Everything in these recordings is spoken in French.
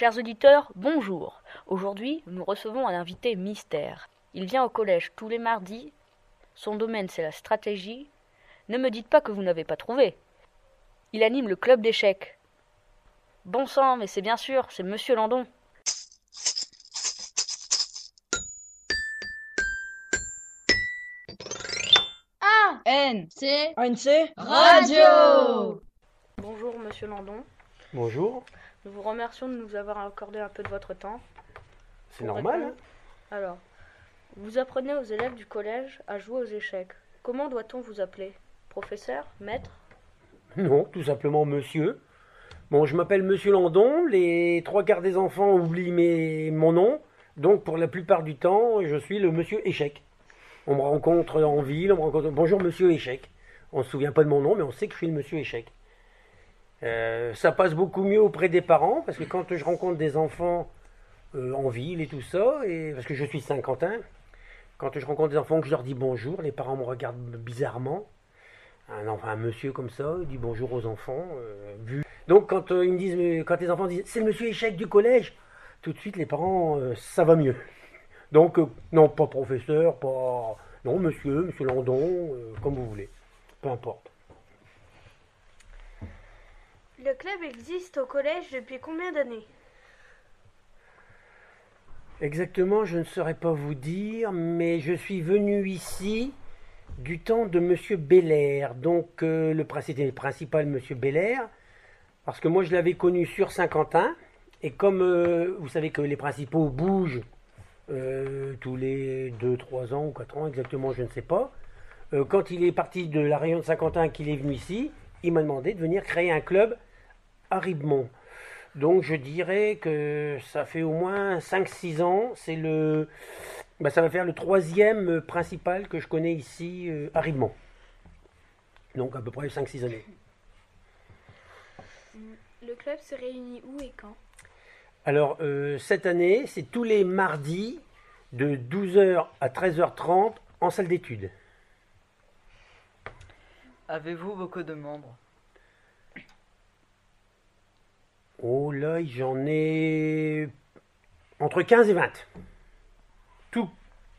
Chers auditeurs, bonjour. Aujourd'hui, nous recevons un invité mystère. Il vient au collège tous les mardis. Son domaine, c'est la stratégie. Ne me dites pas que vous n'avez pas trouvé. Il anime le club d'échecs. Bon sang, mais c'est bien sûr, c'est Monsieur Landon. A N C ANC Radio Bonjour Monsieur Landon. Bonjour, Nous vous remercions de nous avoir accordé un peu de votre temps. c'est normal. hein Alors, vous apprenez aux élèves du collège à jouer aux échecs. Comment doit-on vous appeler? Professeur? Maître? Non, tout simplement monsieur. Bon, je m'appelle Monsieur Landon. Les trois quarts des enfants oublient mes- mon nom. Donc, pour la plupart du temps, je suis le Monsieur Échec. On me rencontre en ville, on me rencontre. Bonjour Monsieur Échec. On ne se souvient pas de mon nom, mais on sait que je suis le Monsieur Échec. Euh, ça passe beaucoup mieux auprès des parents, parce que quand je rencontre des enfants euh, en ville et tout ça, et parce que je suis Saint-Quentin, quand je rencontre des enfants que je leur dis bonjour, les parents me regardent bizarrement. Un, monsieur comme ça, dit bonjour aux enfants. euh, vu. Donc quand ils me disent, quand les enfants disent c'est le monsieur échec du collège, tout de suite les parents, ça va mieux. Donc non, pas professeur, pas non monsieur, monsieur Landon, comme vous voulez, peu importe. Le club existe au collège depuis combien d'années? Exactement, je ne saurais pas vous dire, mais je suis venu ici du temps de Monsieur Belair. Donc euh, le prin- c'était le principal Monsieur Belair, parce que moi je l'avais connu sur Saint-Quentin, et comme euh, vous savez que les principaux bougent euh, tous les 2, 3 ans ou 4 ans exactement, je ne sais pas, quand il est parti de la région de Saint-Quentin, qu'il est venu ici, il m'a demandé de venir créer un club à Ribemont. Donc je dirais que ça fait au moins 5-6 ans. C'est le, bah, ça va faire le troisième principal que je connais ici euh, à Ribemont. Donc à peu près 5-6 années. Le club se réunit où et quand? Alors euh, cette année, c'est tous les mardis de 12h à 13h30 en salle d'études. Avez-vous beaucoup de membres? Oh là, j'en ai entre 15 et 20. Tout,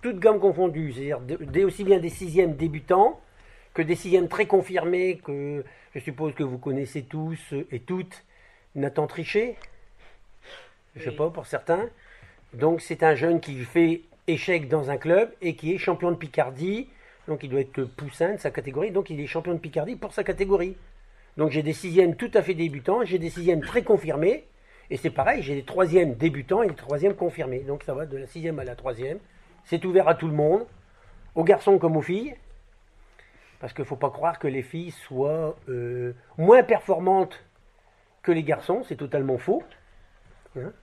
toutes gammes confondues, c'est-à-dire aussi bien des sixièmes débutants que des sixièmes très confirmés que je suppose que vous connaissez tous et toutes. Nathan Trichet, je sais Oui. pas pour certains. Donc c'est un jeune qui fait échec dans un club et qui est champion de Picardie. Donc il doit être poussin de sa catégorie. Donc il est champion de Picardie pour sa catégorie. Donc j'ai des sixièmes tout à fait débutants, j'ai des sixièmes très confirmés, et c'est pareil, j'ai des troisièmes débutants et des troisièmes confirmés. Donc ça va de la sixième à la troisième. C'est ouvert à tout le monde, aux garçons comme aux filles, parce qu'il ne faut pas croire que les filles soient euh, moins performantes que les garçons, c'est totalement faux. Hein?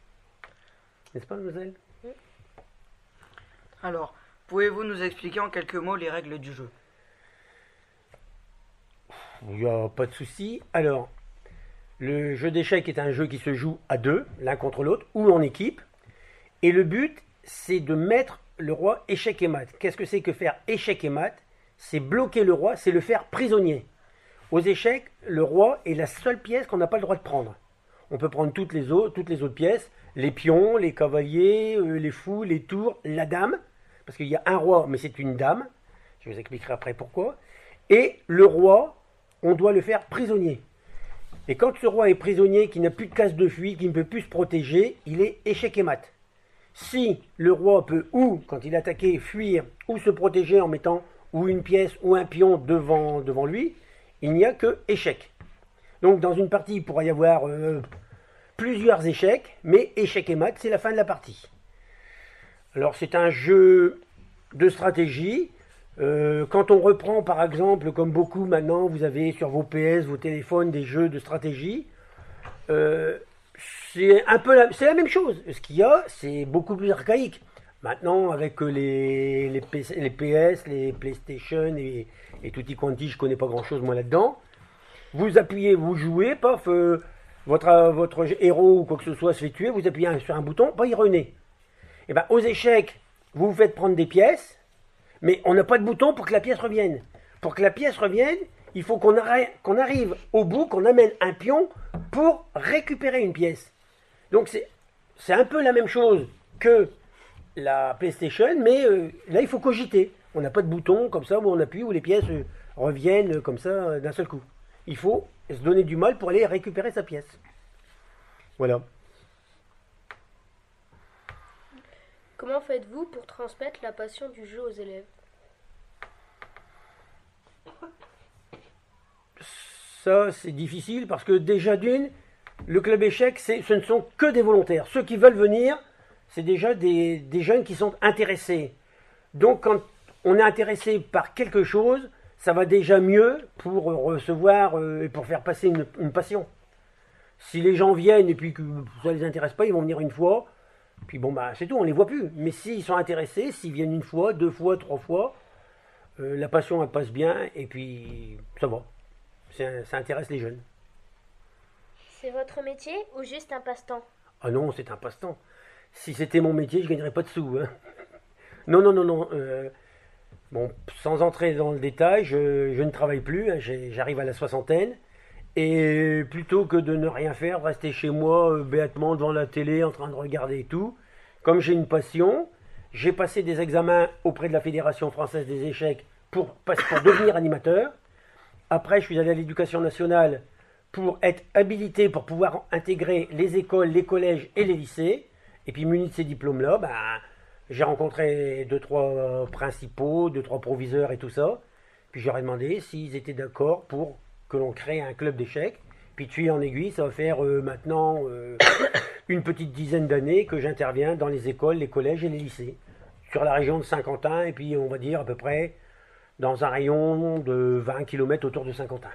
N'est-ce pas, mademoiselle Alors, pouvez-vous nous expliquer en quelques mots les règles du jeu? Il n'y a pas de souci. Alors, le jeu d'échecs est un jeu qui se joue à deux, l'un contre l'autre, ou en équipe. Et le but, c'est de mettre le roi échec et mat. Qu'est-ce que c'est que faire échec et mat? C'est bloquer le roi, c'est le faire prisonnier. Aux échecs, le roi est la seule pièce qu'on n'a pas le droit de prendre. On peut prendre toutes les autres, toutes les autres pièces, les pions, les cavaliers, euh, les fous, les tours, la dame, parce qu'il y a un roi, mais c'est une dame. Je vous expliquerai après pourquoi. Et le roi, on doit le faire prisonnier. Et quand ce roi est prisonnier, qui n'a plus de casse de fuite, qui ne peut plus se protéger, il est échec et mat. Si le roi peut ou, quand il est attaqué, fuir ou se protéger en mettant ou une pièce ou un pion devant, lui, il n'y a que échec. Donc dans une partie, il pourra y avoir euh, plusieurs échecs, mais échec et mat, c'est la fin de la partie. Alors c'est un jeu de stratégie. Euh, quand on reprend par exemple, comme beaucoup maintenant, vous avez sur vos PS, vos téléphones, des jeux de stratégie, euh, c'est un peu la, c'est la même chose. Ce qu'il y a, c'est beaucoup plus archaïque. Maintenant, avec les, les, PS, les PlayStation et, et tutti quanti, je connais pas grand chose moi là-dedans. Vous appuyez, vous jouez, paf, euh, votre, votre héros ou quoi que ce soit se fait tuer, vous appuyez sur un bouton, pas il renaît. Et ben aux échecs, vous vous faites prendre des pièces, mais on n'a pas de bouton pour que la pièce revienne. Pour que la pièce revienne, il faut qu'on arrête- qu'on arrive au bout, qu'on amène un pion pour récupérer une pièce. Donc c'est un peu la même chose que la PlayStation, mais euh, là, il faut cogiter. On n'a pas de bouton comme ça où on appuie, où les pièces euh, reviennent comme ça euh, d'un seul coup. Il faut se donner du mal pour aller récupérer sa pièce. Voilà. Comment faites-vous pour transmettre la passion du jeu aux élèves? Ça, c'est difficile parce que déjà d'une, le club échec, ce ne sont que des volontaires. Ceux qui veulent venir, c'est déjà des, des jeunes qui sont intéressés. Donc quand on est intéressé par quelque chose, ça va déjà mieux pour recevoir euh, et pour faire passer une, une passion. Si les gens viennent et puis que ça les intéresse pas, ils vont venir une fois, puis bon bah c'est tout, on les voit plus. Mais s'ils sont intéressés, s'ils viennent une fois, deux fois, trois fois, euh, la passion elle passe bien et puis ça va. C'est- Ça intéresse les jeunes. C'est votre métier ou juste un passe-temps? Ah non, c'est un passe-temps. Si c'était mon métier, je gagnerais pas de sous. hein. Non, non, non, non. euh, bon, sans entrer dans le détail, je, je ne travaille plus. hein, J'arrive à la soixantaine. Et plutôt que de ne rien faire, rester chez moi euh, béatement devant la télé en train de regarder et tout, comme j'ai une passion, j'ai passé des examens auprès de la Fédération française des échecs pour, pour devenir animateur. Après, je suis allé à l'éducation nationale pour être habilité pour pouvoir intégrer les écoles, les collèges et les lycées. Et puis, muni de ces diplômes-là, ben, j'ai rencontré deux, trois principaux, deux, trois proviseurs et tout ça. Puis, j'aurais demandé s'ils étaient d'accord pour que l'on crée un club d'échecs. Puis, de fil en aiguille, ça va faire euh, maintenant euh, une petite dizaine d'années que j'interviens dans les écoles, les collèges et les lycées. Sur la région de Saint-Quentin, et puis on va dire à peu près dans un rayon de 20 km autour de Saint-Quentin.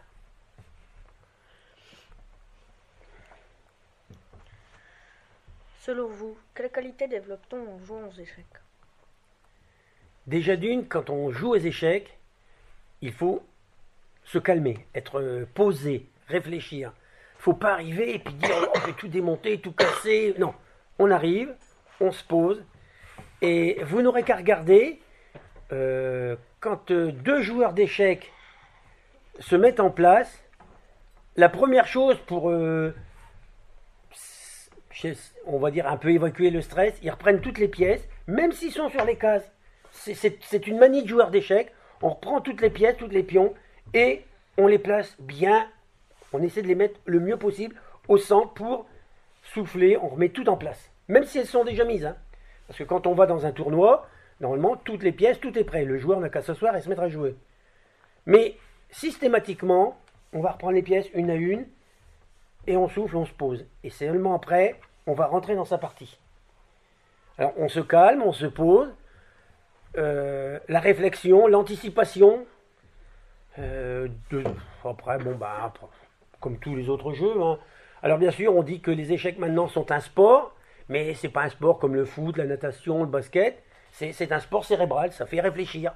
Selon vous, quelle qualité développe-t-on en jouant aux échecs? Déjà d'une, quand on joue aux échecs, il faut se calmer, être euh, posé, réfléchir. Faut pas arriver et puis dire oh, je vais tout démonter, tout casser. Non, on arrive, on se pose et vous n'aurez qu'à regarder euh, quand euh, deux joueurs d'échecs se mettent en place. La première chose pour on va dire un peu évacuer le stress, ils reprennent toutes les pièces, même s'ils sont sur les cases. C'est une manie de joueur d'échecs. On reprend toutes les pièces, toutes les pions, et on les place bien. On essaie de les mettre le mieux possible au centre pour souffler. On remet tout en place, même si elles sont déjà mises. hein. Parce que quand on va dans un tournoi, normalement, toutes les pièces, tout est prêt. Le joueur n'a qu'à s'asseoir et se mettre à jouer. Mais systématiquement, on va reprendre les pièces une à une, et on souffle, on se pose. Et seulement après, on va rentrer dans sa partie. Alors on se calme, on se pose. Euh, la réflexion, l'anticipation. Euh, de- après, bon, bah, comme tous les autres jeux. hein. Alors bien sûr, on dit que les échecs maintenant sont un sport, mais c'est pas un sport comme le foot, la natation, le basket. C'est c'est un sport cérébral, ça fait réfléchir.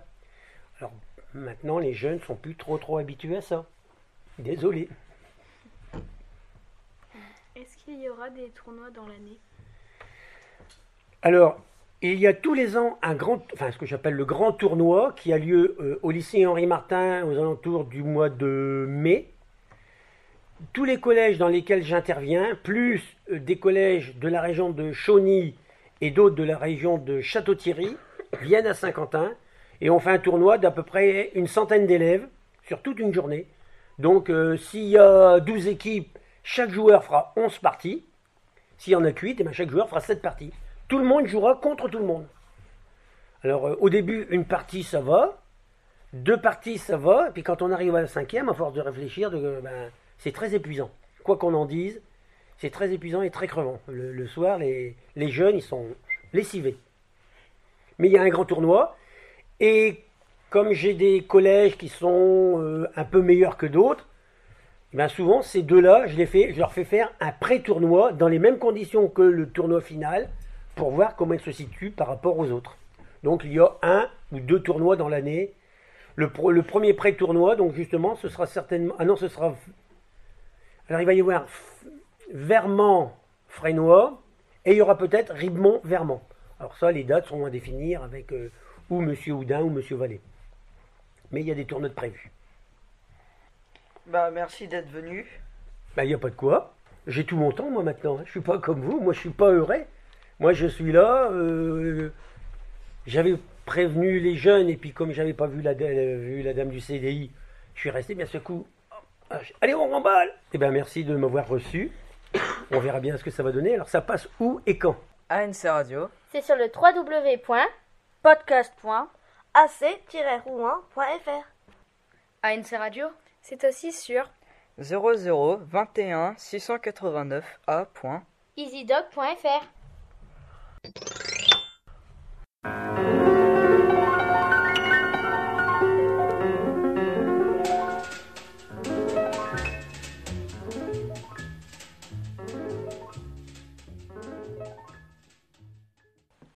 Alors maintenant, les jeunes sont plus trop trop habitués à ça. Désolé. Est-ce qu'il y aura des tournois dans l'année? Alors, il y a tous les ans un grand, enfin ce que j'appelle le grand tournoi qui a lieu euh, au lycée Henri Martin aux alentours du mois de mai. Tous les collèges dans lesquels j'interviens, plus euh, des collèges de la région de Chauny et d'autres de la région de Château-Thierry, viennent à Saint-Quentin et on fait un tournoi d'à peu près une centaine d'élèves sur toute une journée. Donc euh, s'il y a 12 équipes, chaque joueur fera 11 parties. S'il y en a que 8, eh ben, chaque joueur fera 7 parties. Tout le monde jouera contre tout le monde. Alors euh, au début, une partie ça va, deux parties ça va, puis quand on arrive à la cinquième, à force de réfléchir, de, ben, c'est très épuisant. Quoi qu'on en dise, c'est très épuisant et très crevant. Le, soir, les, jeunes, ils sont lessivés. Mais il y a un grand tournoi, et comme j'ai des collèges qui sont euh, un peu meilleurs que d'autres, ben souvent ces deux-là, je leur fais faire un pré-tournoi dans les mêmes conditions que le tournoi final pour voir comment ils se situent par rapport aux autres. Donc il y a un ou deux tournois dans l'année. Le, premier pré-tournoi, donc justement, ce sera certainement. Ah non, ce sera. Alors il va y avoir Vermont, Frénois, et il y aura peut-être Ribemont, Vermont. Alors ça, les dates seront à définir avec euh, ou Monsieur Houdin ou Monsieur Vallée. Mais il y a des tournois de prévus. Bah, merci d'être venu. Ben, il n'y a pas de quoi. J'ai tout mon temps, moi, maintenant. hein. Je suis pas comme vous. Moi, je suis pas heureux. Moi, je suis là. euh, j'avais prévenu les jeunes, et puis comme j'avais pas vu la, euh, vu la dame du CDI, je suis resté bien ce coup. Allez, on remballe Eh bien, merci de m'avoir reçu. On verra bien ce que ça va donner. Alors, ça passe où et quand? ANC Radio. C'est sur le www.podcast.ac-rouen.fr ANC Radio C'est aussi sur 00 21 689 A. easydoc.fr. Thank you.